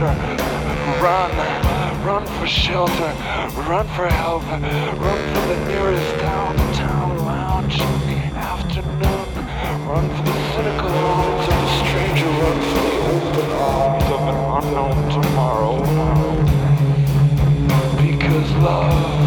run. Run for shelter, run for help, run for the nearest downtown lounge in the afternoon. Run for the cynical arms of a stranger, run for the open arms of an unknown tomorrow. Because love,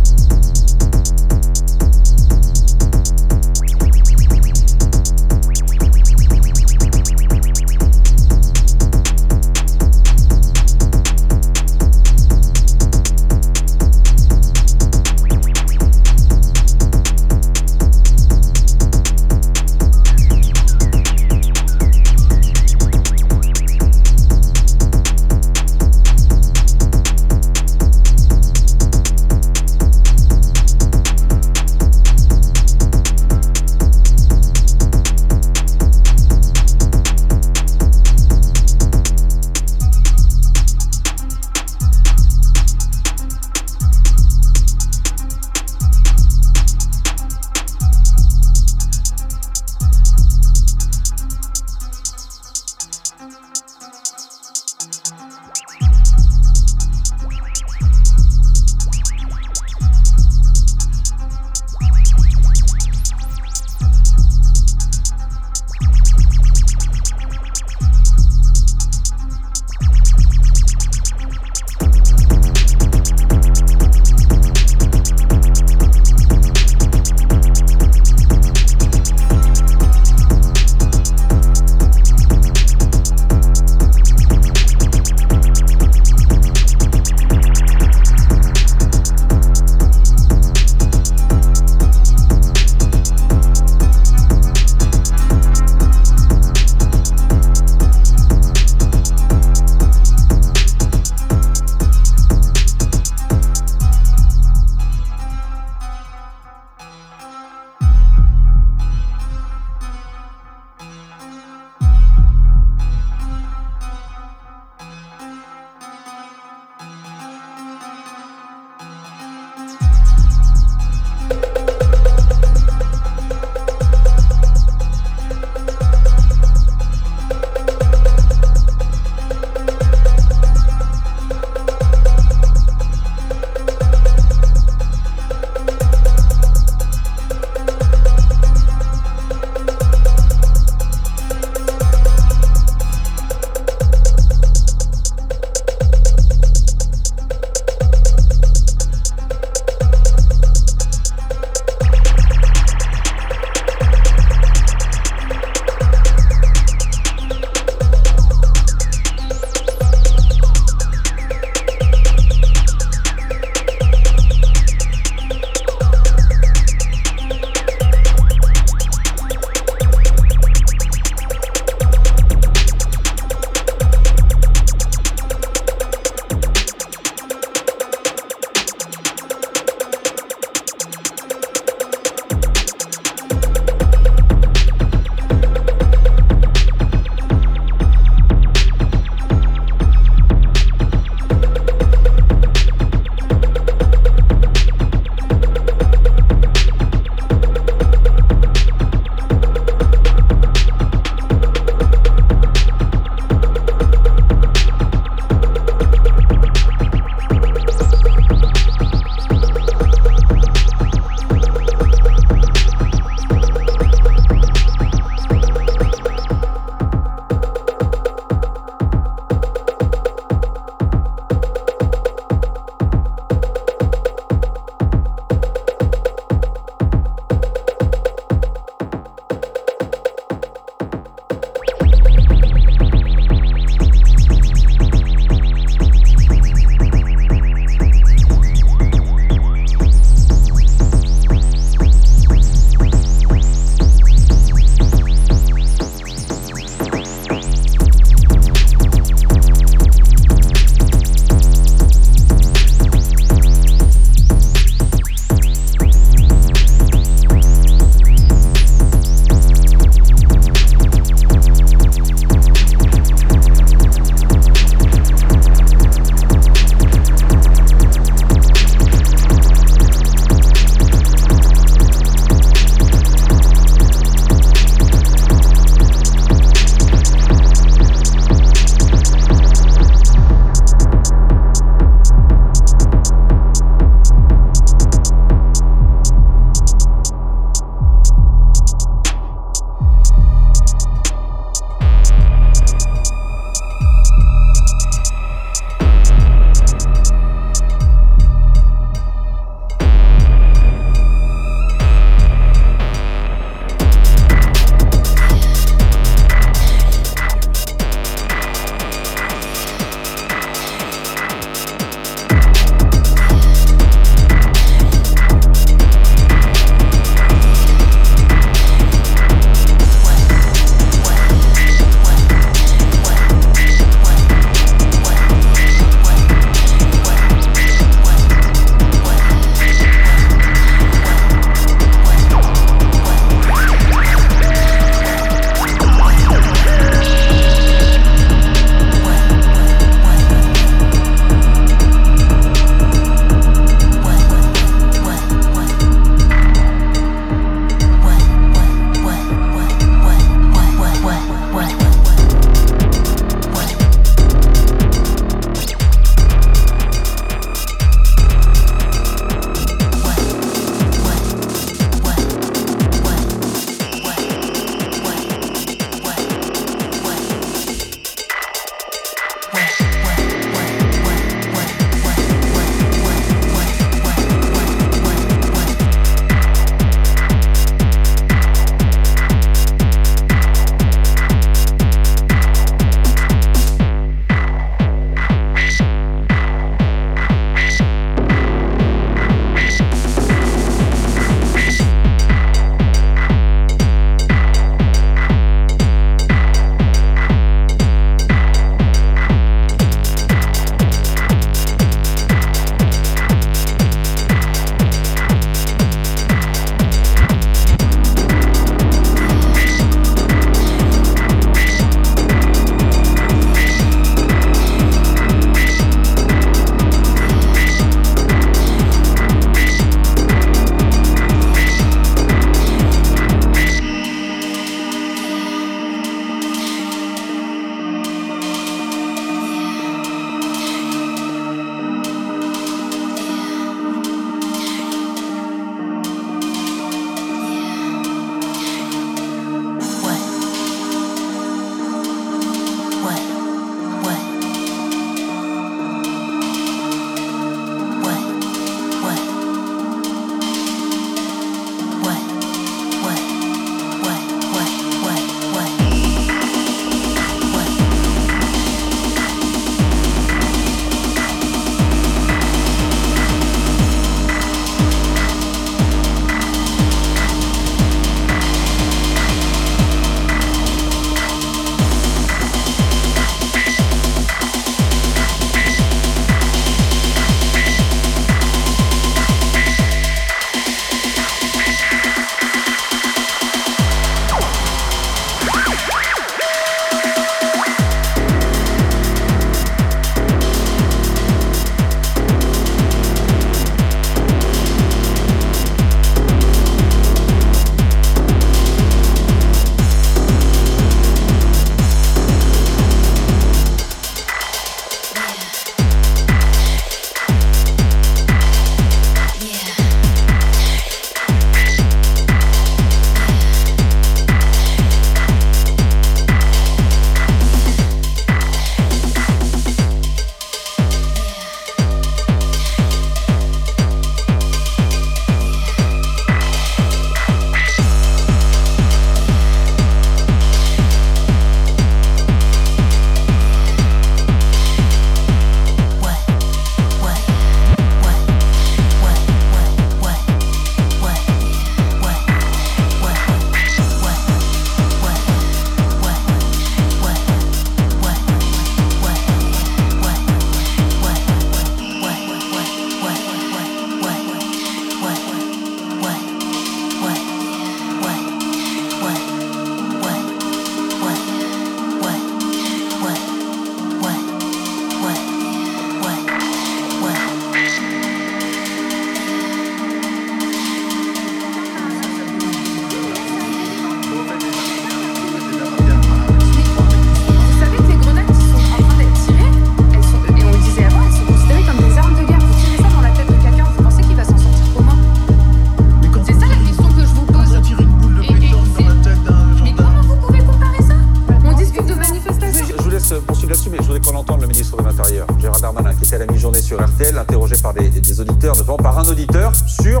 ministre de l'Intérieur, Gérard Darmanin, qui était à la mi-journée sur RTL, interrogé par des, des auditeurs, notamment par un auditeur, sur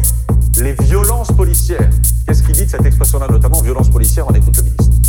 les violences policières. Qu'est-ce qu'il dit de cette expression-là, notamment violence policière On écoute le ministre.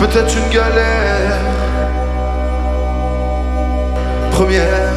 Peut-être une galère première.